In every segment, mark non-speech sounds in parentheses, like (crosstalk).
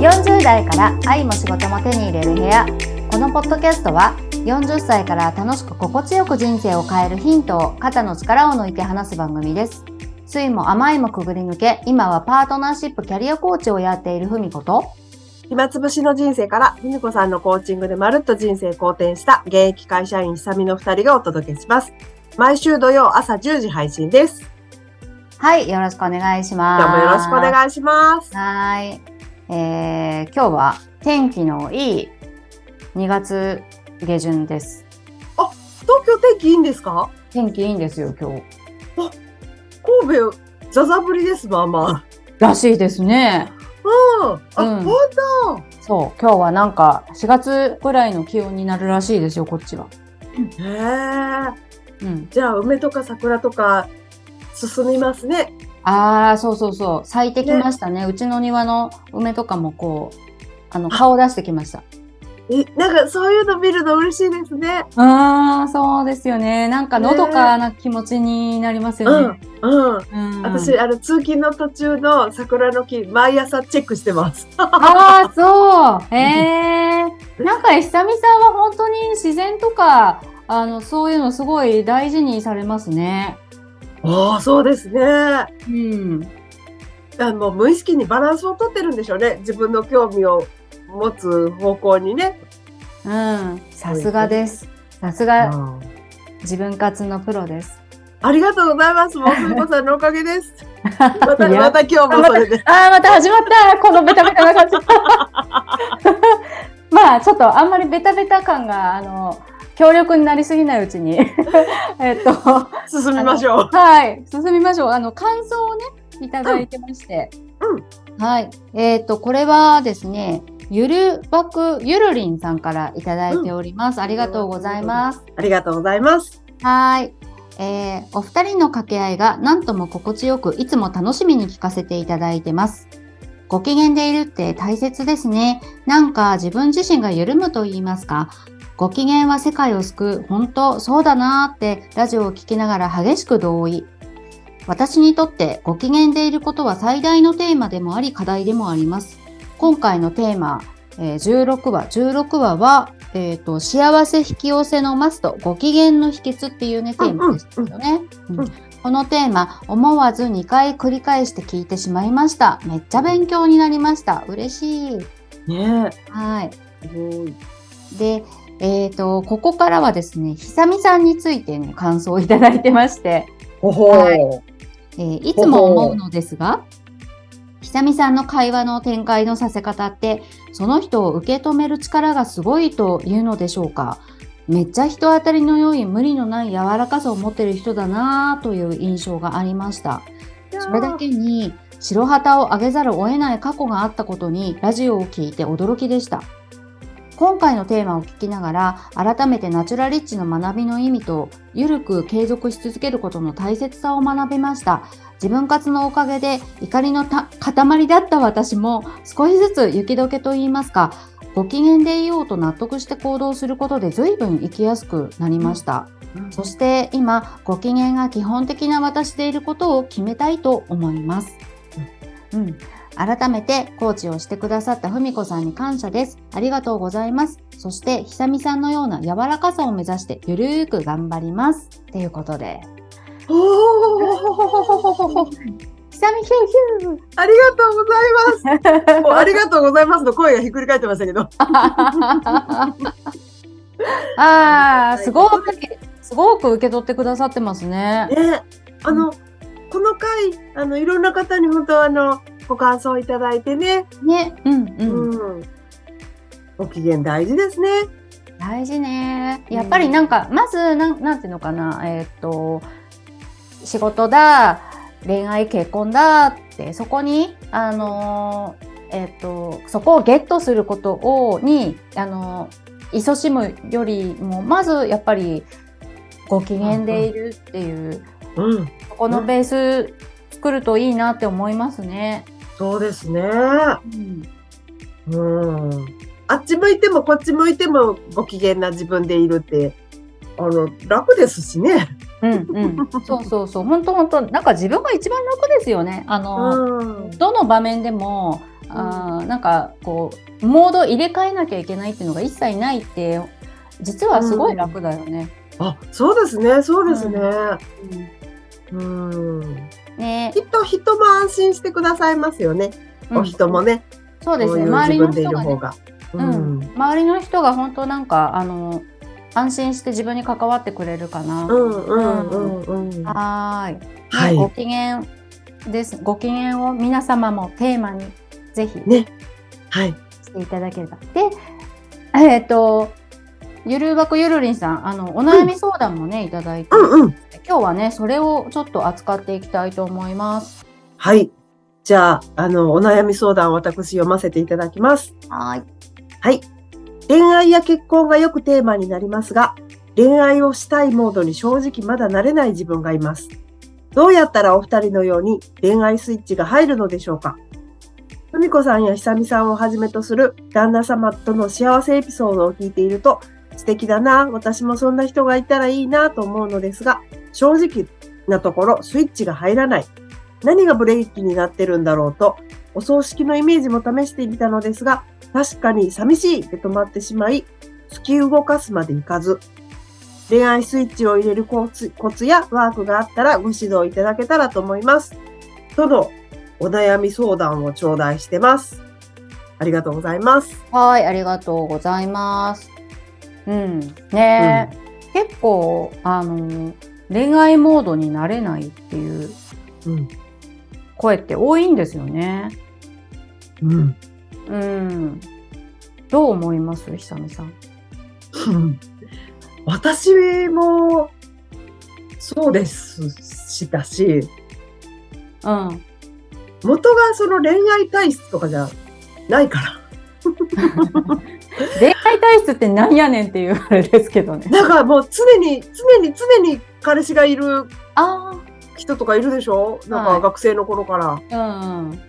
40代から愛も仕事も手に入れる部屋このポッドキャストは40歳から楽しく心地よく人生を変えるヒントを肩の力を抜いて話す番組です酸いも甘いもくぐり抜け今はパートナーシップキャリアコーチをやっているふみこと暇つぶしの人生から、ふみこさんのコーチングでまるっと人生好転した現役会社員久美の二人がお届けします。毎週土曜朝10時配信です。はいよろしくお願いします今日もよろしくお願いします。はい、えー、今日は天気のいい2月下旬です。東京天気いいんですか？天気いいんですよ今日。神戸、ザザ降りです、まあまらしいですね。あ。うん。あ、うん。ほんそう。今日はなんか4月ぐらいの気温になるらしいですよこっちは。とへえ。うん。じゃあ、梅とか桜とか進みますね。ああそうそうそう咲いてきましたねうちの庭の梅とかもこうあの顔出してきましたえ、なんかそういうの見るの嬉しいですね。ああそうですよねなんかのどかな気持ちになりますよね、うん。うん私、あの、通勤の途中の桜の木、毎朝チェックしてます。ああ、そう。(laughs) へえ。なんか、久美さんは本当に自然とか、あの、そういうのすごい大事にされますね。ああ、そうですね。うん。あの無意識にバランスをとってるんでしょうね。自分の興味を持つ方向にね。うん。さすがです。さすがあ自分活のプロです。りがとうございます。もうすみこさんのおかげです。(laughs) また、また今日もそれで。あ (laughs) あ、また始まったこのベタベタな感じ。(laughs) まあ、ちょっとあんまりベタベタ感が、あの、強力になりすぎないうちに。(laughs) えっと、進みましょう。はい、進みましょう。あの感想をね、いただいてまして。うんはい。えっ、と、これはですね、ゆるばくゆるりんさんからいただいております。ありがとうございます。ありがとうございます。はい。えーお二人の掛け合いが何とも心地よく、いつも楽しみに聞かせていただいてます。ご機嫌でいるって大切ですね。なんか自分自身が緩むと言いますか。ご機嫌は世界を救う。本当、そうだなーってラジオを聞きながら激しく同意。私にとってご機嫌でいることは最大のテーマでもあり課題でもあります。今回のテーマ、えー16話。16話は、えっ、と、幸せ引き寄せのマスト、ご機嫌の秘訣っていうね、テーマですよね。うんうんこのテーマ、思わず2回繰り返して聞いてしまいました。めっちゃ勉強になりました。嬉しい。ねはい。え。すごい。で、えっ、と、ここからはですね、久美さんについての感想をいただいてまして、ほほはー。えーいつも思うのですが、久美さんの会話の展開のさせ方って、その人を受け止める力がすごいというのでしょうか。めっちゃ人当たりの良い無理のない柔らかさを持ってる人だなぁという印象がありました。それだけに白旗を上げざるを得ない過去があったことにラジオを聞いて驚きでした。今回のテーマを聞きながら改めてナチュラリッチの学びの意味とゆるく継続し続けることの大切さを学びました。自分活のおかげで怒りのた塊だった私も少しずつ雪解けと言いますかご機嫌でいようと納得して行動することで随分生きやすくなりました。そして今、ご機嫌が基本的な私でいることを決めたいと思います。うん。改めてコーチをしてくださったふみこさんに感謝です。ありがとうございます。そして、ひさみさんのような柔らかさを目指してゆるーく頑張ります。ということで。ほほー。ひさみヒューヒューありがとうございます。(laughs) もうありがとうございますの声がひっくり返ってましたけど。(laughs) ああ、すごく、すごく受け取ってくださってますね。ね、あの、この回、あの、いろんな方に本当あの、ご感想いただいてね。ね、うんうん。うん。ご機嫌大事ですね。大事ね。やっぱりなんか、まず、なん、なんていうのかな、えーっと、仕事だ、恋愛、結婚だって、そこに、あのー、えーっと、そこをゲットすることを、に、あのー、勤しむよりも、まず、やっぱり、ご機嫌でいるっていう、うん。そこのベース作るといいなって思いますね。そうですね。うんうん。あっち向いてもこっち向いてもご機嫌な自分でいるって、あの、楽ですしね。うんうん。(laughs) そうそうそう。本当本当なんか自分が一番楽ですよね。あの、うん。どの場面でも、あーなんかこうモード入れ替えなきゃいけないっていうのが一切ないって実はすごい楽だよね。あ、そうですね、そうですね。うんうん。ねきっと人も安心してくださいますよね。お人もね。そうですね。周りの人がね。ううんん。周りの人が本当なんかあの安心して自分に関わってくれるかな。うんうんうんうん。はーい。ねはいご機嫌です。ご機嫌を皆様もテーマにぜひね。はい。していただければ。で、えっ、と、ゆるばくゆるりんさん、あの、お悩み相談もね、いただいて、うんうん。今日はね、それをちょっと扱っていきたいと思います。はい。じゃあ、あの、お悩み相談私読ませていただきます。はい。はい。恋愛や結婚がよくテーマになりますが、恋愛をしたいモードに正直まだ慣れない自分がいます。どうやったらお二人のように恋愛スイッチが入るのでしょうかふみこさんやひさみさんをはじめとする旦那様との幸せエピソードを聞いていると素敵だな、私もそんな人がいたらいいなと思うのですが、正直なところスイッチが入らない。何がブレーキになってるんだろうと、お葬式のイメージも試してみたのですが、確かに寂しいで止まってしまい、突き動かすまでいかず、恋愛スイッチを入れるコツコツやワークがあったらご指導いただけたらと思います。とのお悩み相談を頂戴してます。ありがとうございます。はい、ありがとうございます。うん。ねえ、結構、あの、恋愛モードになれないっていううん。声って多いんですよね。うん。うん。どう思います？ひさみさん。(laughs) 私も、そうですしたし、うん。元がその恋愛体質とかじゃないから。(laughs) 恋愛体質ってなんやねんっていうあれですけどね。だからもう常に、常に、常に彼氏がいるあ人とかいるでしょ？なんはいか学生の頃から。あ、うん。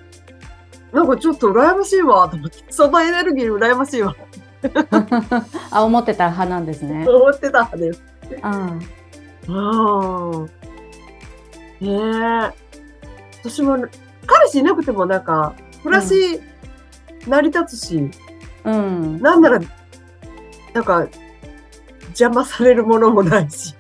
なんかちょっと羨ましいわと思って、そのエネルギー羨ましいわ (laughs) あ、思ってた派なんですね。と思ってたんです。うん。うん。ねえ。私も、彼氏いなくてもなんか、暮らし、成り立つし、うん。なんなら、なんか、邪魔されるものもないし。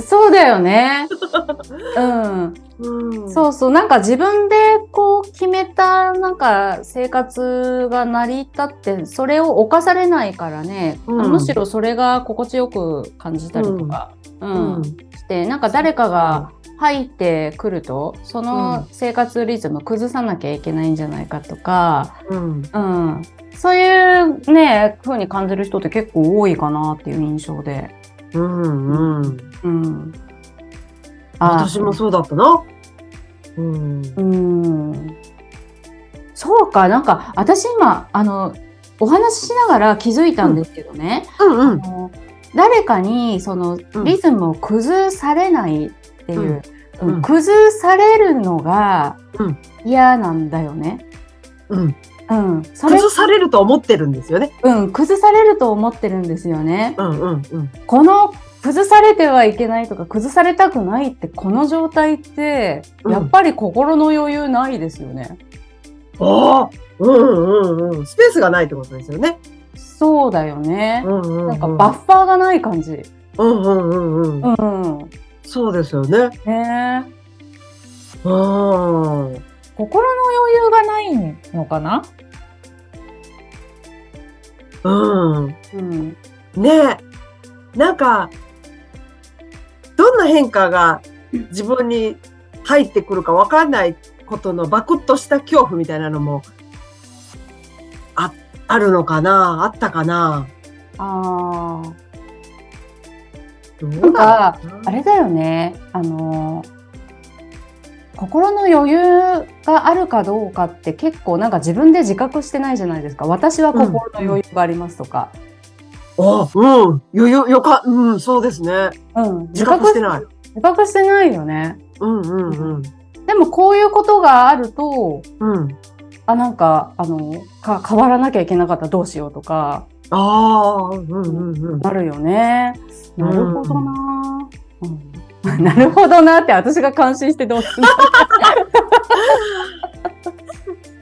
そうだよね。(laughs) うん。うん。そうそう。なんか自分でこう決めたなんか生活が成り立って、それを犯されないからね、うんむしろそれが心地よく感じたりとか、うんうん。して、なんか誰かが入ってくると、その生活リズム崩さなきゃいけないんじゃないかとか、うん。うん。そういうね、風に感じる人って結構多いかなっていう印象で。うん。うん。うん。あ私もそうだったな。うん。うん。そうか、なんか私今、あの、お話ししながら気づいたんですけどね、うんうん。あの誰かにそのうんリズムを崩されないっていう、うんうんうん崩されるのがうん嫌なんだよね。うん。うん。崩、されると思ってるんですよね。うん、崩されると思ってるんですよね。うんうんうん。この崩されてはいけないとか崩されたくないってこの状態ってうんやっぱり心の余裕ないですよね。ああ、うんうんうん。スペースがないってことですよね。そうだよね。うんうん、うん。なんかバッファーがない感じ。うんうんうんうん。うん。そうですよね。ねえうん。心の余裕がないのかな？うん。うん。ねえ。なんか、どんな変化が自分に入ってくるかわかんないことのバクッとした恐怖みたいなのも、あ、あるのかな？あったかな？ああ。どうなんかあれだよね。あのー心の余裕があるかどうかって結構なんか自分で自覚してないじゃないですか。私は心の余裕がありますとか。あ、うん。余裕、よか、うん、そうですね。うん。自覚してない。自覚してないよね。うんうんうん。でもこういうことがあると、うん。あ、なんか、あの、か変わらなきゃいけなかったらどうしようとか、ああ、うんうんうん。なるよね。なるほどな、うん (laughs) なるほどなって私が感心してどうする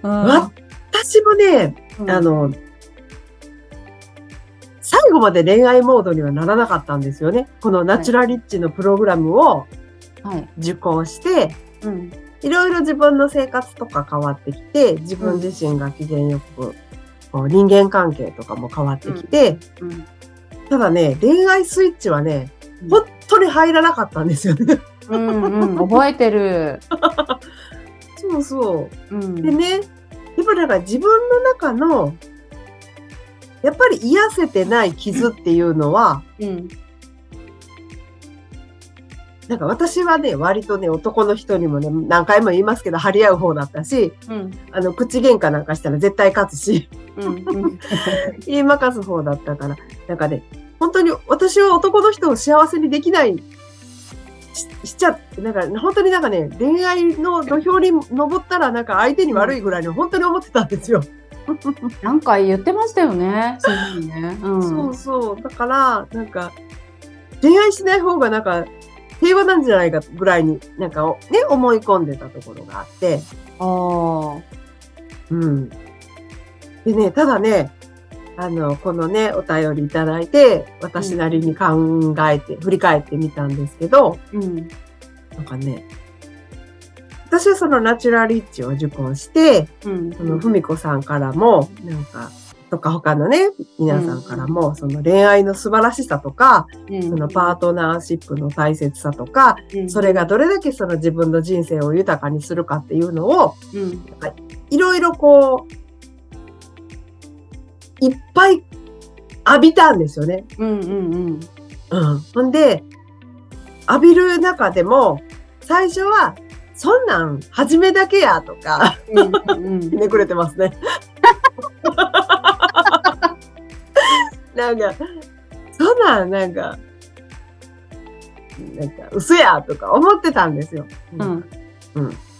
の、(laughs) 私もね、うんあの、最後まで恋愛モードにはならなかったんですよね。このナチュラリッチのプログラムをはい。受講して、うん。いろいろ自分の生活とか変わってきて、自分自身が機嫌よく、こう人間関係とかも変わってきて、うん。ただね、恋愛スイッチはね、本当に入らなかったんですよね。うんうん。覚えてる。そうそう。うん。でね、やっぱりなんか自分の中の、やっぱり癒せてない傷っていうのは、うん。なんか私はね、割とね、男の人にもね、何回も言いますけど、張り合う方だったし、うん。あの、口喧嘩なんかしたら絶対勝つし、うん。うん。(laughs) 言いまかす方だったから、なんかね、本当に私は男の人を幸せにできない、ししちゃって、なんか本当になんかね、恋愛の土俵に登ったらなんか相手に悪いぐらいに本当に思ってたんですよ。(laughs) なんか言ってましたよね。そうね。うん。そうそう。だから、なんか、恋愛しない方がなんか、平和なんじゃないかぐらいになんかね、思い込んでたところがあって、ああ。うん。でね、ただね、あの、このね、お便りいただいて、私なりに考えて、振り返ってみたんですけど、うん。なんかね、私はそのナチュラリッチを受講して、うん。そのふみこさんからも、なんか、とか他のね、皆さんからも、その恋愛の素晴らしさとか、うん。そのパートナーシップの大切さとか、うんそれがどれだけその自分の人生を豊かにするかっていうのを、うん。いろいろこう、いっぱい浴びたんですよね。うん。うん。うん。ほんで、浴びる中でも、最初は、そんなん、初めだけや、とか、うん。うん。ひねくれてますね。(laughs) なんか、そんなん、なんか、なんか、嘘や、とか思ってたんですよ。うん。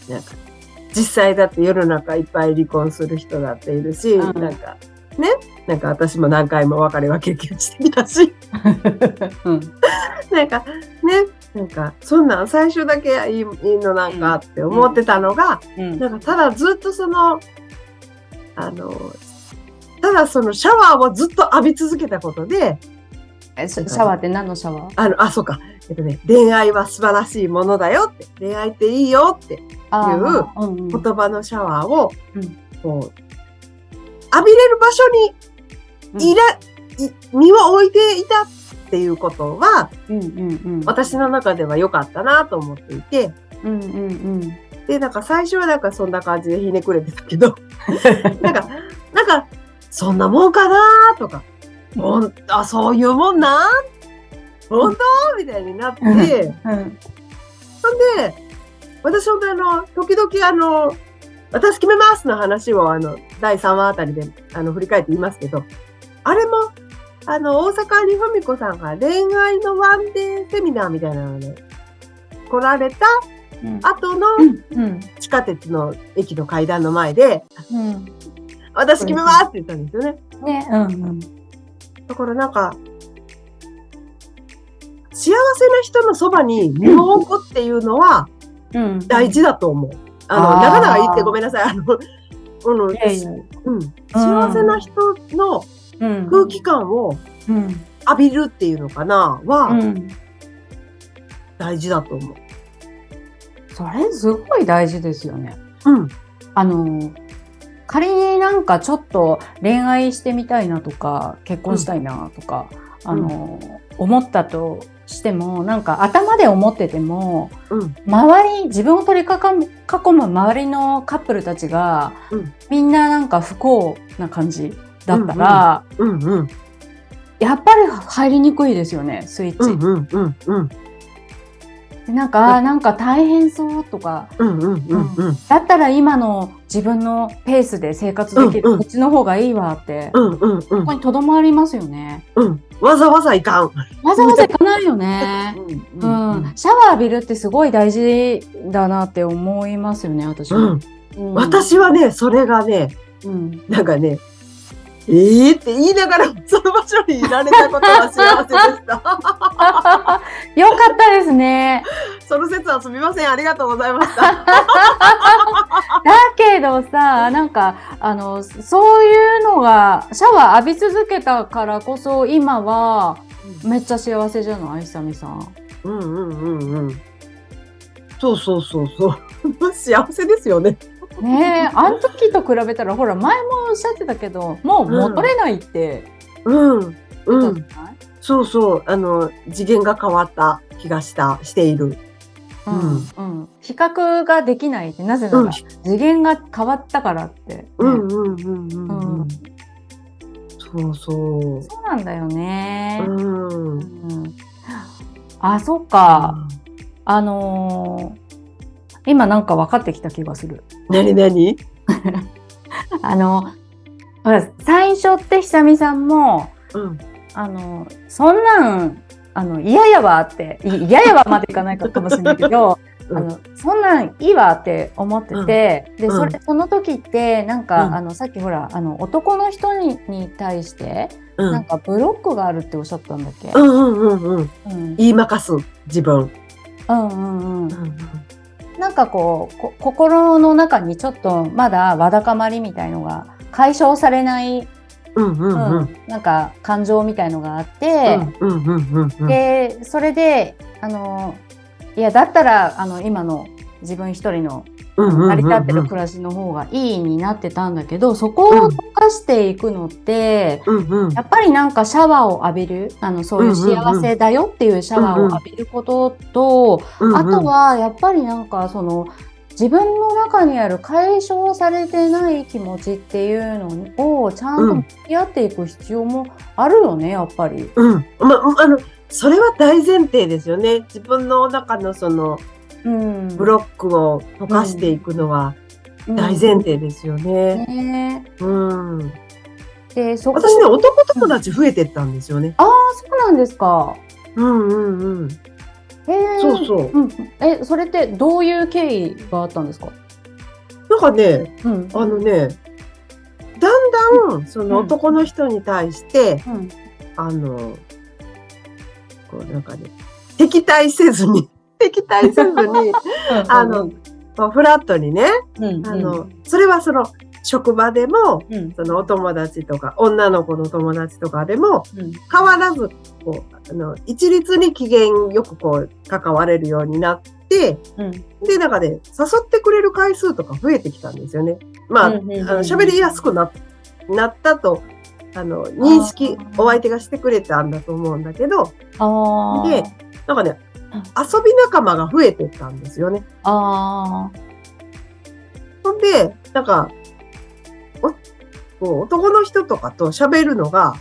なんか、実際だって世の中いっぱい離婚する人だっているし、うんなんか、ね、なんか私も何回も別れは経験してきたし、(laughs) うん。なんか、ね、なんか、そんなん最初だけいいのなんかって思ってたのが、うん。なんかただずっとその、あの、ただそのシャワーをずっと浴び続けたことで、えシャシャワーって何のシャワー？あの、あ、そうか、えっとね、恋愛は素晴らしいものだよって、恋愛っていいよっていう言葉のシャワーを、うん。こう、浴びれる場所にいら、い身を置いていたっていうことは、うんうんうん。私の中では良かったなと思っていて、うんうんうん。で、なんか最初はなんかそんな感じでひねくれてたけど、(laughs) なんか、なんか、そんなもんかなとか、ほん。あ、そういうもんなん？本当？みたいになって、ほん。で、うん。私本当にあの、時々あの、私決めますの話をあの、第3話あたりであの、振り返って言いますけど、あれも、あの、大阪にふみこさんが恋愛のワンデーセミナーみたいなので、来られたうん後のうん。地下鉄の駅の階段の前で、うん。私決めますって言ったんですよね。ね。うんうん。だからなんか、幸せな人のそばに身を置くっていうのはうん。大事だと思う。あの、あー長々言ってごめんなさい。あの、あのいやいや。うん、幸せな人のうん。空気感をうん。浴びるっていうのかな、はうん。大事だと思う。それすごい大事ですよね。うん。あの、仮になんかちょっと恋愛してみたいなとか、結婚したいなとか、あの、思ったとしても、なんか頭で思ってても、うん。周り、自分を取り囲む囲む周りのカップルたちが、うんみんななんか不幸な感じだったら、うん。うん。やっぱり入りにくいですよね、スイッチ。うん。うん。うん。うん。でなんか、なんか大変そうとか、うん。うん。うん。うん。だったら今の自分のペースで生活できる、こっちの方がいいわって、うん。うん。うんここにとどまりますよね。うん。わざわざいかん。わざわざ行かないよね。ううん、シャワー浴びるってすごい大事だなって思いますよね、私は。うん。うん、私はね、それがね、うん、なんかね、ええって言いながら、その場所にいられたことが幸せでした。(laughs) よかったですね。その説はすみません。ありがとうございました。だけどさ、なんか、あの、そういうのが、シャワー浴び続けたからこそ、今は、めっちゃ幸せじゃない？久美さん。うんうんうんうん。そうそうそうそう。(laughs) 幸せですよね。ねえ、あの時と比べたら、ほら、前もおっしゃってたけど、もう戻れないってうん。言うん。ったじゃない、そうそう。あの、次元が変わった気がした、している。うん、うん。比較ができないって、なぜなら、うん次元が変わったからって、ねうんうんうんうんううんん。そうそう。そうなんだよね。うん。うんあ、そっか。あのー今なんか分かってきた気がする。なになにあの、最初って久美さんも、うん。あの、そんなん、あの、嫌やわって、い嫌やわまでいかないかかもしれないけど、(laughs) うんあの、そんなんいいわって思ってて、で、うんそれ、その時って、なんか、うんあの、さっきほら、あの、男の人にに対して、うん。なんかブロックがあるっておっしゃったんだっけ、うんうんうんうん。うん、言いまかす、自分。うんうんうんうんなんかこうこ心の中にちょっとまだわだかまりみたいのが解消されない、うんうんなんか感情みたいのがあって、うんうんうんうん。でそれであのいやだったらあの今の自分一人の成り立ってる暮らしの方がいいになってたんだけどそこを溶かしていくのって、うんうんやっぱりなんかシャワーを浴びるあのそういう幸せだよっていうシャワーを浴びることと、うんうんあとはやっぱりなんかその自分の中にある解消されてない気持ちっていうのをちゃんと向き合っていく必要もあるよねやっぱり。うん。ま、あの、それは大前提ですよね。自分の中のそのうん、ブロックを溶かしていくのは大前提ですよね。ねうん。でそこ私ね、男友達増えてったんですよね。ああそうなんですか。うんうんうん。へえそうそう。うん、えそれってどういう経緯があったんですか、なんかね、うんあのね、だんだん、その男の人に対して、うんあの、こうなんかね、敵対せずに、敵対せずに、あの、フラットにね、うん。あの、それはその、職場でも、うん。そのお友達とか、女の子の友達とかでも、うん。変わらず、こう、あの、一律に機嫌よくこう、関われるようになって、うん。で、なんかね、誘ってくれる回数とか増えてきたんですよね。まあ、あうんうんうんうん。の、喋りやすくな、なったと、あの、認識お相手がしてくれたんだと思うんだけど、でなんかね、遊び仲間が増えてったんですよね。あほんで、なんか、おこう男の人とかと喋るのが、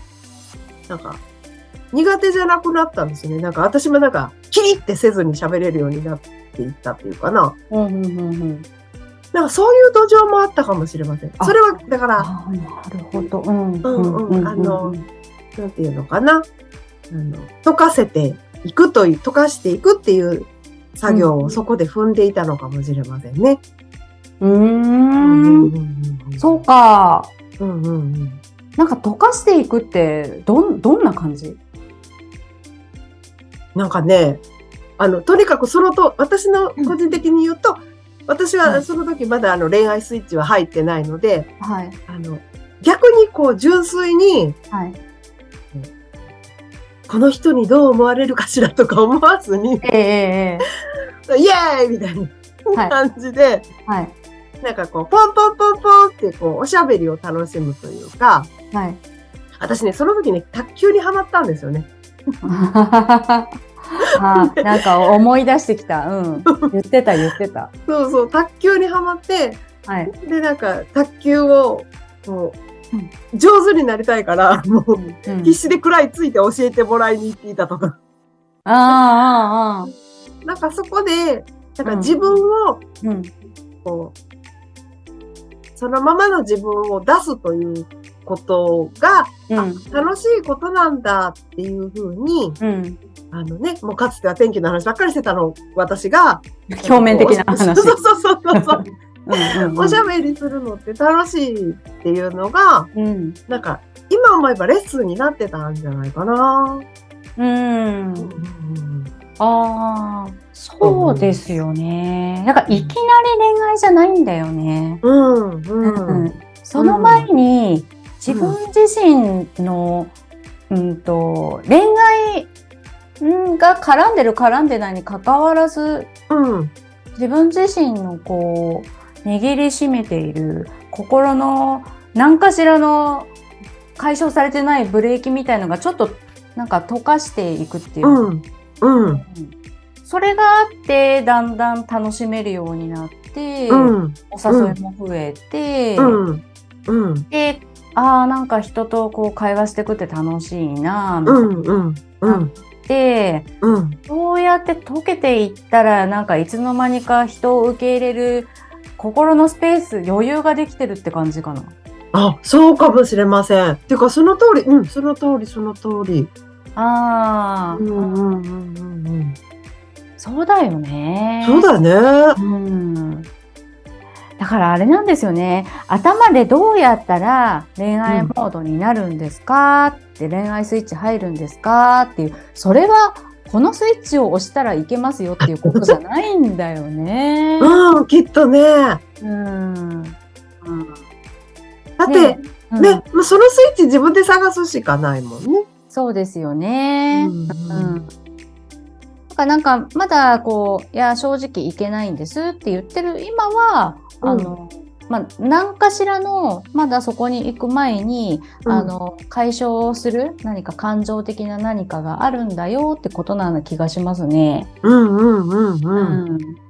なんか、苦手じゃなくなったんですよね。なんか私もなんか、キリってせずに喋れるようになっていったっていうかな。ーうんうんうんうんなんかそういう土壌もあったかもしれません。あそれは、だから、なるほど。うんうんうんあのうんなんていうのかな。あの、溶かせていくという、溶かしていくっていう作業うんをそこで踏んでいたのかもしれませんね。うー。うんんそう。か。うんうんうん。なんか溶かしていくってどんどんな感じ？なんかね、あの、とにかくそのと、私の個人的に言うと、私うんはその時まだあの恋愛スイッチは入ってないので、はいあの、逆にこう純粋に、はい。この人にどう思われるかしらとか思わずに、えええイエーイみたいなはい感じで、えはいなんかこう、ポンポンポンポンってこう、おしゃべりを楽しむというか、はい。私ね、その時ね、卓球にハマったんですよね。(laughs) あーなんか思い出してきた。うん。言ってた言ってた。そうそう、卓球にハマって、はい。で、なんか、卓球を、こう上手になりたいから、もう、うん必死で食らいついて教えてもらいに行っていたとか。ああああ。なんかそこで、なんかうん自分を、うん。こう、そのままの自分を出すということが、うん。楽しいことなんだっていうふうに、うん。あのね、もうかつては天気の話ばっかりしてたの、私が。表面的な話。(laughs) そうそうそうそうそう。うんうんうんおしゃべりするのって楽しいっていうのが、うん。なんか、今思えばレッスンになってたんじゃないかな。うん。うんああ、そうですよね。なんかいきなり恋愛じゃないんだよね。うんううんん。その前に自分自身の、うんと、恋愛うんが絡んでる絡んでないに関わらず、うん自分自身のこう、握りしめている心の何かしらの解消されてないブレーキみたいのがちょっとなんか溶かしていくっていうう。んうん。それがあって、だんだん楽しめるようになって、うん。お誘いも増えて、うん。うん。で、ああ、なんか人とこう会話してくって楽しいな、みたいうんうんうん。で、うん。そうやって溶けていったら、なんかいつの間にか人を受け入れる心のスペース、余裕ができてるって感じかな。あ、そうかもしれません。てか、その通り、うん、その通り、その通り。ああ、うんうんうんうんうん。そうだよね。そうだね。うん。だからあれなんですよね。頭でどうやったら恋愛モードになるんですか？って恋愛スイッチ入るんですか？っていう、それはこのスイッチを押したらいけますよっていうことじゃないんだよね。(laughs) うん、きっとね。うん。だって、ね、うんまあそのスイッチ自分で探すしかないもんね。そうですよね。うんうん。なんかまだこういや正直いけないんですって言ってる今は、うんあのまあ何かしらのまだそこに行く前に、うんあの解消する何か感情的な何かがあるんだよってことなような気がしますね。うんうんうんうん。うん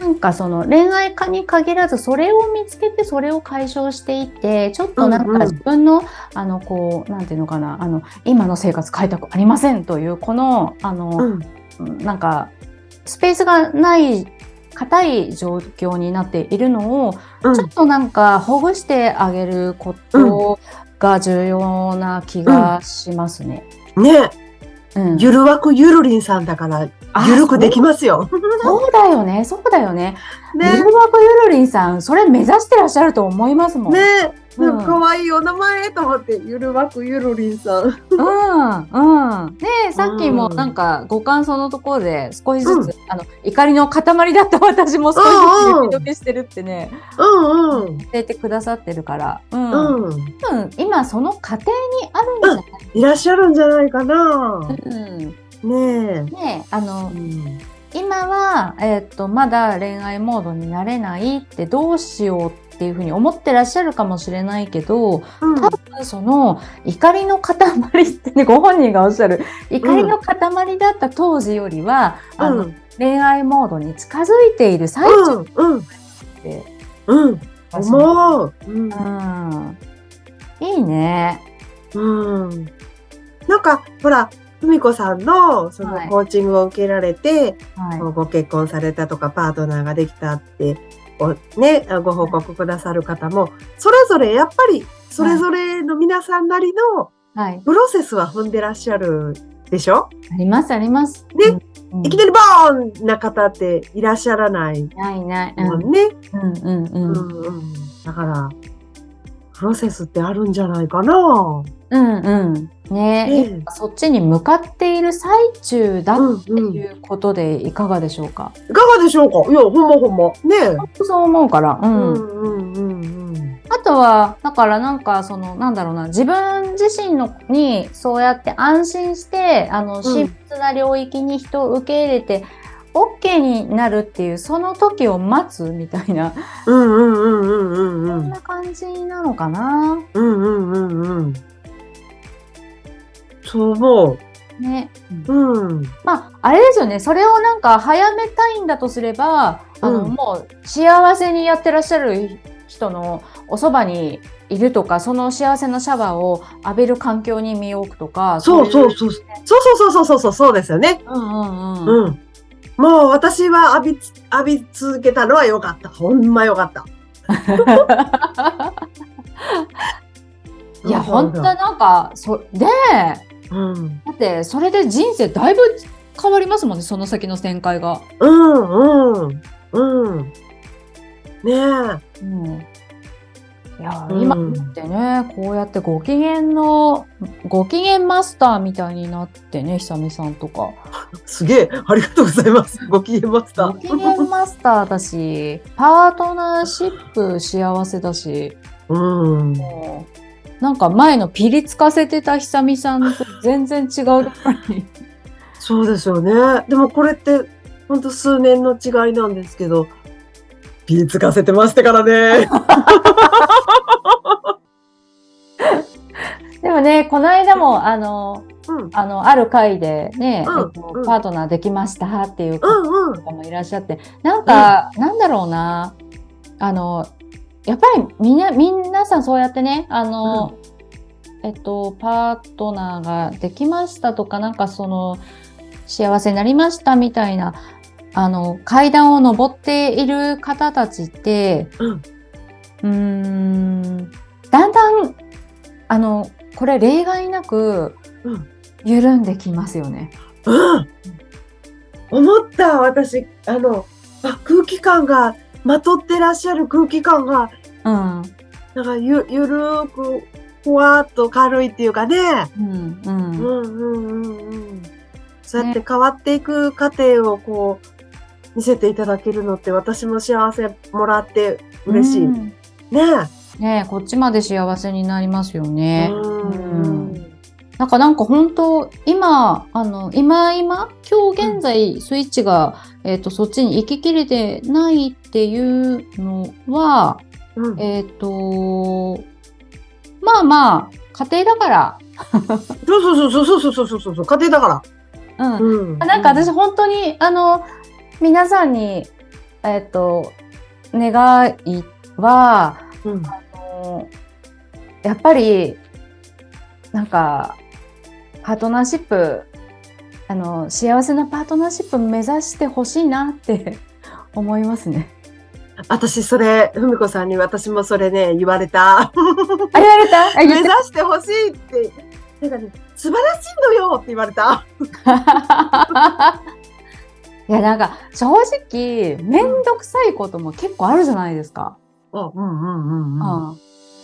なんかその恋愛家に限らずそれを見つけてそれを解消していってちょっとなんうんうんか自分の、あのこうなんていうのかなあの今の生活変えたくありませんというこのあの、うんなんかスペースがない硬い状況になっているのを、うんちょっとなんかほぐしてあげることが重要な気がしますね。ね、うんゆるわくゆるりんさんだから、あゆるくできますよ。そうだよねそうだよね。ゆね。るわくゆるりんさんそれ目指してらっしゃると思いますもん。ね。うんかわいいお名前と思って、ゆるわくゆるりんさん。うんうん。でさっきもうんなんかご感想のところで少しずつ、うんあの怒りの塊だった私も少しずつ雪解けしてるってね、うんうん。教えてくださってるから、うんうん。うん今その過程にあるんじゃない？いらっしゃるんじゃないかな。うん、ねえ。ねあのうん今は、えーっとまだ恋愛モードになれないってどうしようっていうふうに思ってらっしゃるかもしれないけどうん。多分その怒りの塊ってねご本人がおっしゃる怒りの塊だった当時よりは、あのうん。恋愛モードに近づいている最中っうんうん。て、うん。思う。うん。うん、いいね。うん。なんか、ほら、ふみこさんの、そのはい。コーチングを受けられて、はい。ご結婚されたとか、パートナーができたって、おね、ご報告くださる方も、それぞれやっぱり、それぞれの皆さんなりのはい、プロセスは踏んでらっしゃるでしょ？ありますあります。ねうん、いきなりボーンな方っていらっしゃらないないない。うんね。うんうんうん。だから、プロセスってあるんじゃないかな。うんうん。ねええ今そっちに向かっている最中だうんってうん。いいうことでいかがでしょうか？かがでしょうか？いや、ほんまほんま。ねえ。そう思うから。う。うんんうんうんうん。あとは、だからなんか、その、なんだろうな、自分自身のに、そうやって安心して、あの、親密な領域に人を受け入れて、OK になるっていう、その時を待つみたいな、うんうんうんうんうんうん。そんな感じなのかな？うんうんうんうん。そう思ね。う。うん。まあ、あれですよね。それをなんか早めたいんだとすれば、あの、うんもう幸せにやってらっしゃる人のおそばにいるとか、その幸せなシャワーを浴びる環境に身を置くとか、そうそういそう。そうそうそうそうそうそうですよね。うんうんうん。うん。もう私は浴びつ、浴び続けたのは良かった。ほんま良かった。(laughs) いや、本当なんか、そ、で、うん。だって、それで人生だいぶ変わりますもんね、その先の展開が。うんうん。うん。ねえ。うん。いや、うん今ってね、こうやってご機嫌の、ご機嫌マスターみたいになってね、久美さんとか。すげえ、ありがとうございます。ご機嫌マスタご機ー。嫌マスターだし、パートナーシップ幸せだし、うん。もうなんか前のピリつかせてた久美さんと全然違うところに。そうですよね。でもこれって、ほんと数年の違いなんですけど、ピリつかせてましたからね。(laughs) でもね、この間も、あの、うん。あの、ある回でね、うんえっとうんパートナーできましたっていう方もいらっしゃって、なんか、なんだろうな、あの、やっぱりみんな、皆さんそうやってね、あの、えっと、パートナーができましたとか、なんかその、幸せになりましたみたいな、あの、階段を登っている方たちって、うんうーん、だんだん、あの、これ例外なくうん、緩んできますよね。うん。思った、私、あの、あ、空気感が、まとってらっしゃる空気感が、うん。なんかゆ、ゆるーく、ふわっと軽いっていうかね。うん。うん。うんうんうんうん。そうやって変わっていく過程をこう、見せていただけるのって私も幸せもらって嬉しい。うんねねえこっちまで幸せになりますよえ。ね。うんなんかなんか本当今あの今今今日現在スイッチが、えっとそっちに行ききれてないっていうのはうん。えっ、とまあまあ家庭だから、そうそうそうそうそうそうそうそう家庭だから。うん。うん。なんか私本当にあの皆さんにえっ、と願いはうん。あのやっぱりなんかパートナーシップあの幸せなパートナーシップ目指してほしいなって (laughs) 思いますね。私それ、ふみこさんに私もそれね、言われた。(laughs) あ言われた？あ目指してほしいって、なんかね、素晴らしいのよって言われた。た (laughs) いやなんか正直面倒くさいことも結構あるじゃないですか。うんうんうんうんうん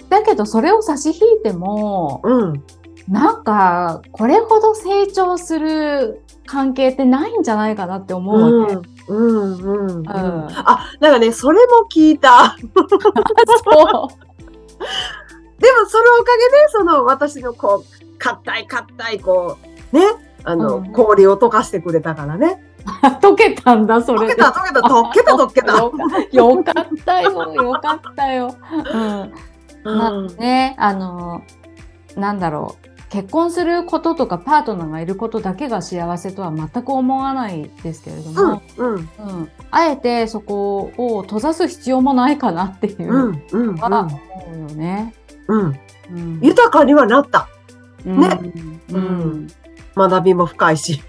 だけどそれを差し引いてもうん。うん。なんかこれほど成長する関係ってないんじゃないかなって思うわけ。うんうんうんうん。うんあ、なんかね、それも聞いた。そうでもそのおかげで、その私のこう、硬い硬い、こう、ね、あの、うん氷を溶かしてくれたからね。溶けたんだ、それで。溶けた、溶けた、溶けた、(laughs) 溶けた。よかったよ、よかったよ。うん。まあうんね、あの、なんだろう。結婚することとかパートナーがいることだけが幸せとは全く思わないですけれども、うん、うん、うんあえてそこを閉ざす必要もないかなっていうう、うんうん、のは思うよね。うん。うん豊かにはなった。ねうんうん学びも深いし。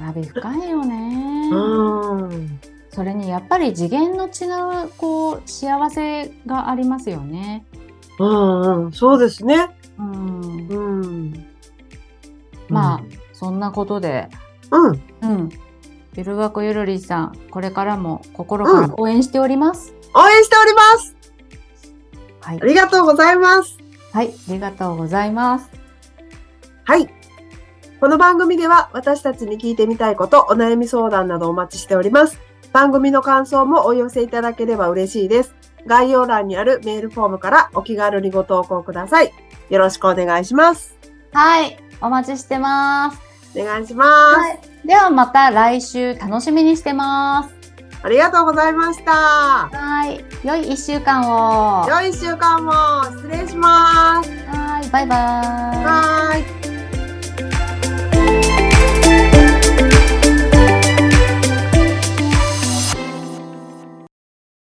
学び深いよね。うん。それにやっぱり次元の違うこう幸せがありますよね。うん、うん、そうですね。うん、うん。んなことで、うん。うん、ゆるわこゆるりさんこれからも心から応援しております。応援しております。はいあ、りがとうございます。はい、ありがとうございます。はい。この番組では私たちに聞いてみたいこと、お悩み相談などお待ちしております。番組の感想もお寄せいただければ嬉しいです。概要欄にあるメールフォームからお気軽にご投稿ください。よろしくお願いします。はい、お待ちしてます。お願いします。はい、ではまた来週楽しみにしてます。ありがとうございました。はい、良い一週間を。は良い一週間も失礼します。い、バイバイ。はーい。